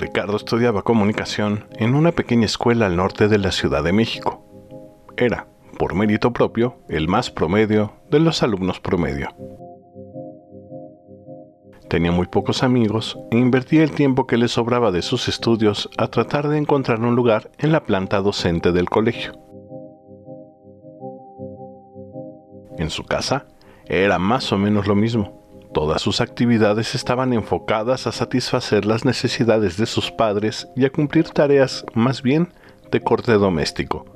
Ricardo estudiaba comunicación en una pequeña escuela al norte de la Ciudad de México. Era, por mérito propio, el más promedio de los alumnos promedio. Tenía muy pocos amigos e invertía el tiempo que le sobraba de sus estudios a tratar de encontrar un lugar en la planta docente del colegio. En su casa era más o menos lo mismo. Todas sus actividades estaban enfocadas a satisfacer las necesidades de sus padres y a cumplir tareas más bien de corte doméstico.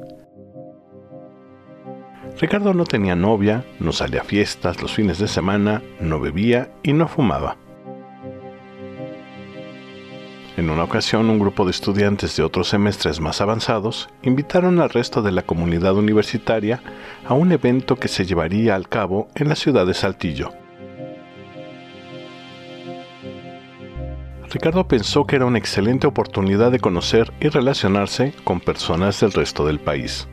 Ricardo no tenía novia, no salía a fiestas los fines de semana, no bebía y no fumaba. En una ocasión, un grupo de estudiantes de otros semestres más avanzados invitaron al resto de la comunidad universitaria a un evento que se llevaría al cabo en la ciudad de Saltillo. Ricardo pensó que era una excelente oportunidad de conocer y relacionarse con personas del resto del país.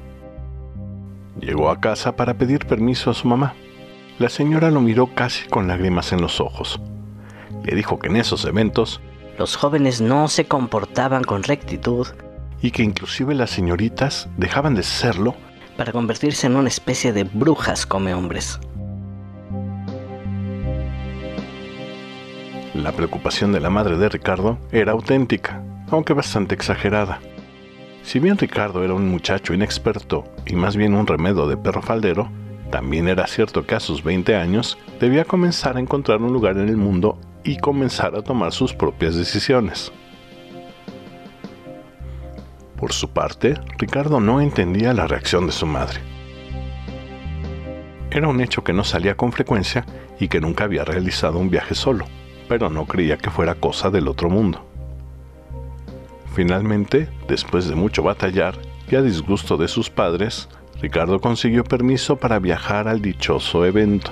Llegó a casa para pedir permiso a su mamá. La señora lo miró casi con lágrimas en los ojos. Le dijo que en esos eventos los jóvenes no se comportaban con rectitud y que inclusive las señoritas dejaban de serlo para convertirse en una especie de brujas come hombres. La preocupación de la madre de Ricardo era auténtica, aunque bastante exagerada. Si bien Ricardo era un muchacho inexperto y más bien un remedo de perro faldero, también era cierto que a sus 20 años debía comenzar a encontrar un lugar en el mundo y comenzar a tomar sus propias decisiones. Por su parte, Ricardo no entendía la reacción de su madre. Era un hecho que no salía con frecuencia y que nunca había realizado un viaje solo, pero no creía que fuera cosa del otro mundo. Finalmente, después de mucho batallar y a disgusto de sus padres, Ricardo consiguió permiso para viajar al dichoso evento.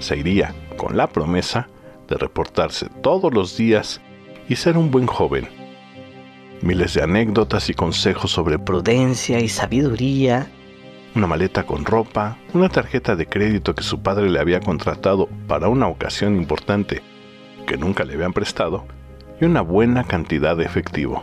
Se iría, con la promesa, de reportarse todos los días y ser un buen joven. Miles de anécdotas y consejos sobre prudencia y sabiduría. Una maleta con ropa, una tarjeta de crédito que su padre le había contratado para una ocasión importante que nunca le habían prestado y una buena cantidad de efectivo.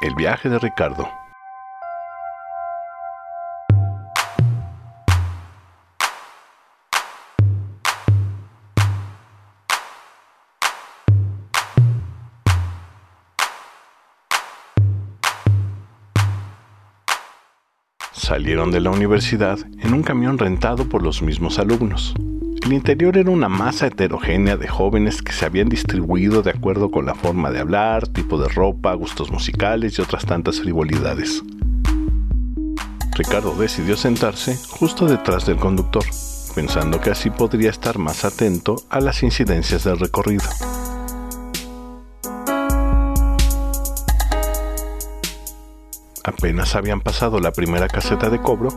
el viaje de Ricardo. Salieron de la universidad en un camión rentado por los mismos alumnos. El interior era una masa heterogénea de jóvenes que se habían distribuido de acuerdo con la forma de hablar, tipo de ropa, gustos musicales y otras tantas frivolidades. Ricardo decidió sentarse justo detrás del conductor, pensando que así podría estar más atento a las incidencias del recorrido. Apenas habían pasado la primera caseta de cobro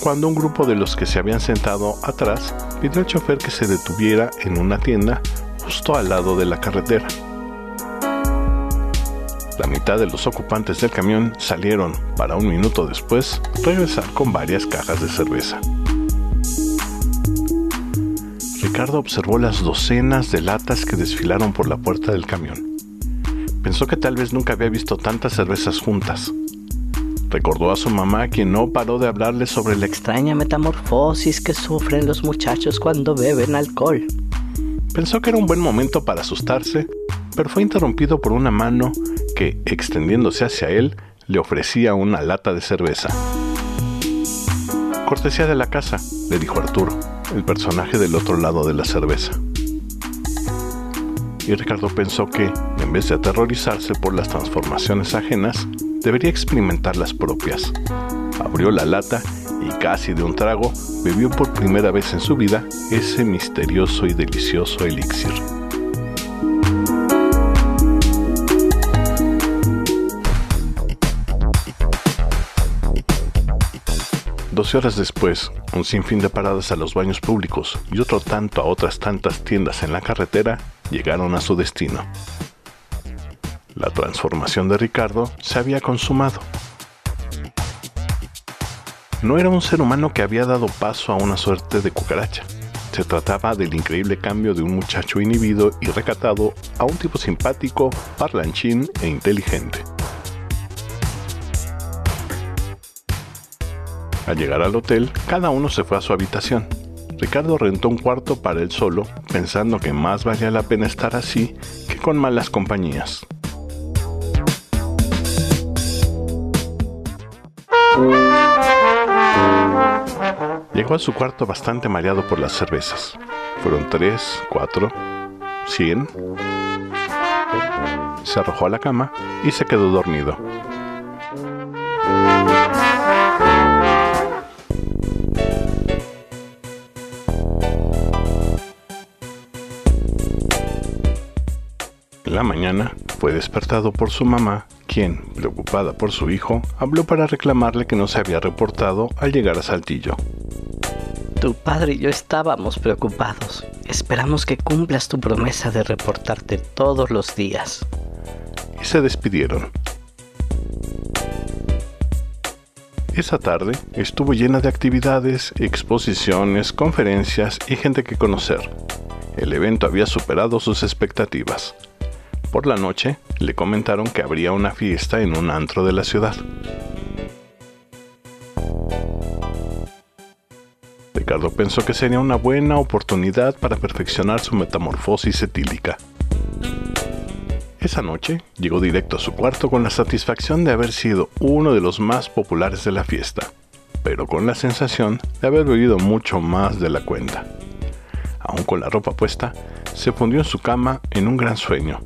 cuando un grupo de los que se habían sentado atrás pidió al chofer que se detuviera en una tienda justo al lado de la carretera. La mitad de los ocupantes del camión salieron para un minuto después regresar con varias cajas de cerveza. Ricardo observó las docenas de latas que desfilaron por la puerta del camión. Pensó que tal vez nunca había visto tantas cervezas juntas, Recordó a su mamá quien no paró de hablarle sobre la extraña metamorfosis que sufren los muchachos cuando beben alcohol. Pensó que era un buen momento para asustarse, pero fue interrumpido por una mano que, extendiéndose hacia él, le ofrecía una lata de cerveza. Cortesía de la casa, le dijo Arturo, el personaje del otro lado de la cerveza. Y Ricardo pensó que, en vez de aterrorizarse por las transformaciones ajenas, debería experimentar las propias. Abrió la lata y casi de un trago bebió por primera vez en su vida ese misterioso y delicioso elixir. Doce horas después, un sinfín de paradas a los baños públicos y otro tanto a otras tantas tiendas en la carretera llegaron a su destino. La transformación de Ricardo se había consumado. No era un ser humano que había dado paso a una suerte de cucaracha. Se trataba del increíble cambio de un muchacho inhibido y recatado a un tipo simpático, parlanchín e inteligente. Al llegar al hotel, cada uno se fue a su habitación. Ricardo rentó un cuarto para él solo, pensando que más valía la pena estar así que con malas compañías. Llegó a su cuarto bastante mareado por las cervezas. Fueron tres, cuatro, cien. Se arrojó a la cama y se quedó dormido. En la mañana fue despertado por su mamá, quien, preocupada por su hijo, habló para reclamarle que no se había reportado al llegar a Saltillo. Tu padre y yo estábamos preocupados. Esperamos que cumplas tu promesa de reportarte todos los días. Y se despidieron. Esa tarde estuvo llena de actividades, exposiciones, conferencias y gente que conocer. El evento había superado sus expectativas. Por la noche, le comentaron que habría una fiesta en un antro de la ciudad. Ricardo pensó que sería una buena oportunidad para perfeccionar su metamorfosis etílica. Esa noche llegó directo a su cuarto con la satisfacción de haber sido uno de los más populares de la fiesta, pero con la sensación de haber bebido mucho más de la cuenta. Aún con la ropa puesta, se fundió en su cama en un gran sueño,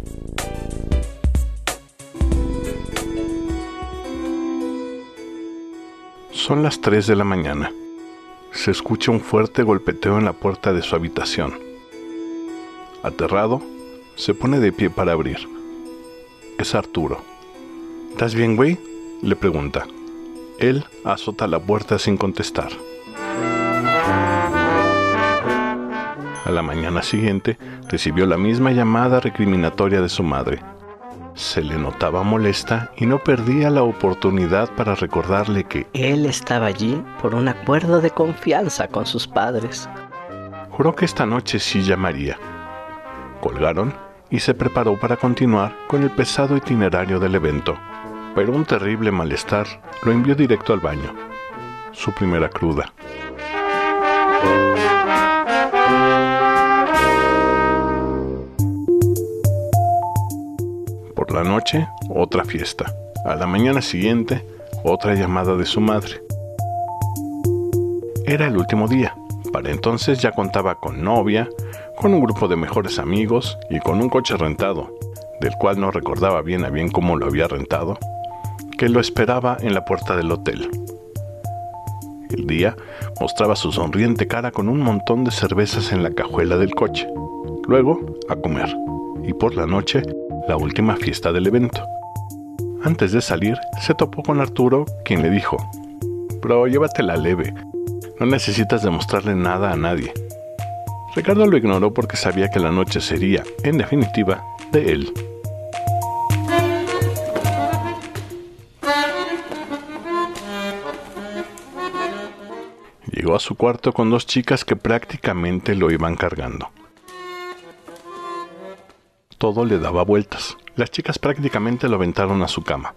Son las 3 de la mañana. Se escucha un fuerte golpeteo en la puerta de su habitación. Aterrado, se pone de pie para abrir. Es Arturo. ¿Estás bien, güey? le pregunta. Él azota la puerta sin contestar. A la mañana siguiente recibió la misma llamada recriminatoria de su madre. Se le notaba molesta y no perdía la oportunidad para recordarle que él estaba allí por un acuerdo de confianza con sus padres. Juró que esta noche sí llamaría. Colgaron y se preparó para continuar con el pesado itinerario del evento, pero un terrible malestar lo envió directo al baño. Su primera cruda. La noche, otra fiesta. A la mañana siguiente, otra llamada de su madre. Era el último día. Para entonces ya contaba con novia, con un grupo de mejores amigos y con un coche rentado, del cual no recordaba bien a bien cómo lo había rentado, que lo esperaba en la puerta del hotel. El día mostraba su sonriente cara con un montón de cervezas en la cajuela del coche. Luego, a comer. Y por la noche, la última fiesta del evento. Antes de salir, se topó con Arturo, quien le dijo, Bro, llévatela leve, no necesitas demostrarle nada a nadie. Ricardo lo ignoró porque sabía que la noche sería, en definitiva, de él. Llegó a su cuarto con dos chicas que prácticamente lo iban cargando todo le daba vueltas. Las chicas prácticamente lo aventaron a su cama.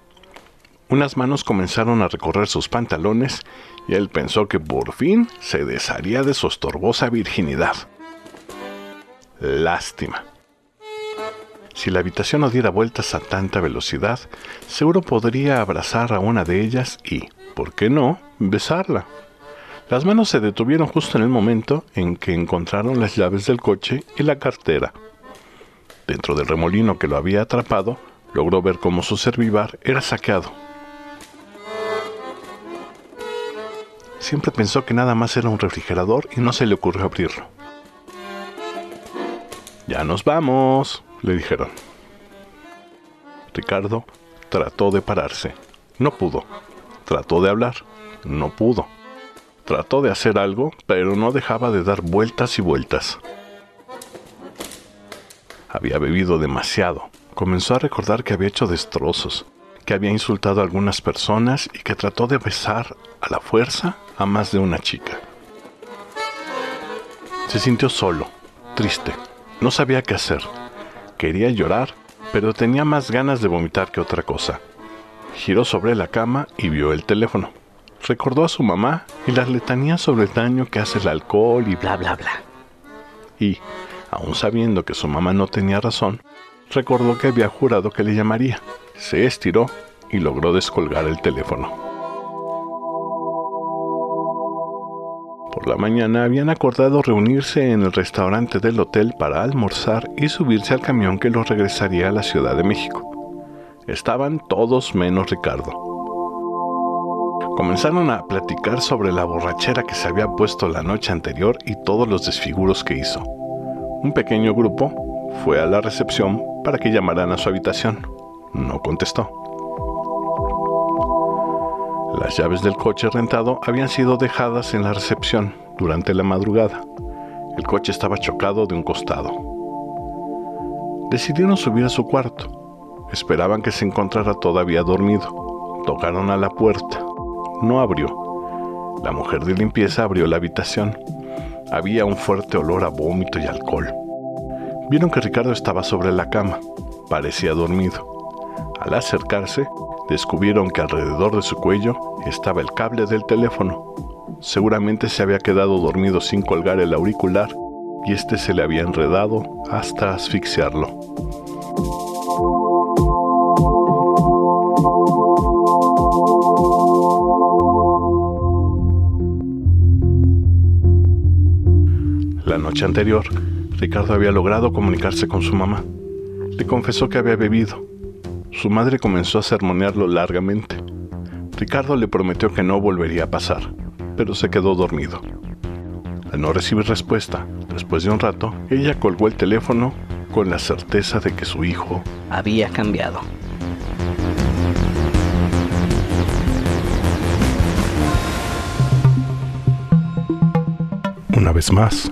Unas manos comenzaron a recorrer sus pantalones y él pensó que por fin se desharía de su estorbosa virginidad. Lástima. Si la habitación no diera vueltas a tanta velocidad, seguro podría abrazar a una de ellas y, ¿por qué no?, besarla. Las manos se detuvieron justo en el momento en que encontraron las llaves del coche y la cartera. Dentro del remolino que lo había atrapado, logró ver cómo su servivar era saqueado. Siempre pensó que nada más era un refrigerador y no se le ocurrió abrirlo. Ya nos vamos, le dijeron. Ricardo trató de pararse. No pudo. Trató de hablar. No pudo. Trató de hacer algo, pero no dejaba de dar vueltas y vueltas. Había bebido demasiado. Comenzó a recordar que había hecho destrozos, que había insultado a algunas personas y que trató de besar a la fuerza a más de una chica. Se sintió solo, triste, no sabía qué hacer. Quería llorar, pero tenía más ganas de vomitar que otra cosa. Giró sobre la cama y vio el teléfono. Recordó a su mamá y las letanías sobre el daño que hace el alcohol y bla bla bla. Y, aun sabiendo que su mamá no tenía razón, recordó que había jurado que le llamaría. Se estiró y logró descolgar el teléfono. Por la mañana habían acordado reunirse en el restaurante del hotel para almorzar y subirse al camión que los regresaría a la Ciudad de México. Estaban todos menos Ricardo. Comenzaron a platicar sobre la borrachera que se había puesto la noche anterior y todos los desfiguros que hizo. Un pequeño grupo fue a la recepción para que llamaran a su habitación. No contestó. Las llaves del coche rentado habían sido dejadas en la recepción durante la madrugada. El coche estaba chocado de un costado. Decidieron subir a su cuarto. Esperaban que se encontrara todavía dormido. Tocaron a la puerta. No abrió. La mujer de limpieza abrió la habitación. Había un fuerte olor a vómito y alcohol. Vieron que Ricardo estaba sobre la cama. Parecía dormido. Al acercarse, descubrieron que alrededor de su cuello estaba el cable del teléfono. Seguramente se había quedado dormido sin colgar el auricular y este se le había enredado hasta asfixiarlo. Noche anterior, Ricardo había logrado comunicarse con su mamá. Le confesó que había bebido su madre comenzó a sermonearlo largamente. Ricardo le prometió que no volvería a pasar, pero se quedó dormido. Al no recibir respuesta, después de un rato, ella colgó el teléfono con la certeza de que su hijo había cambiado. Una vez más,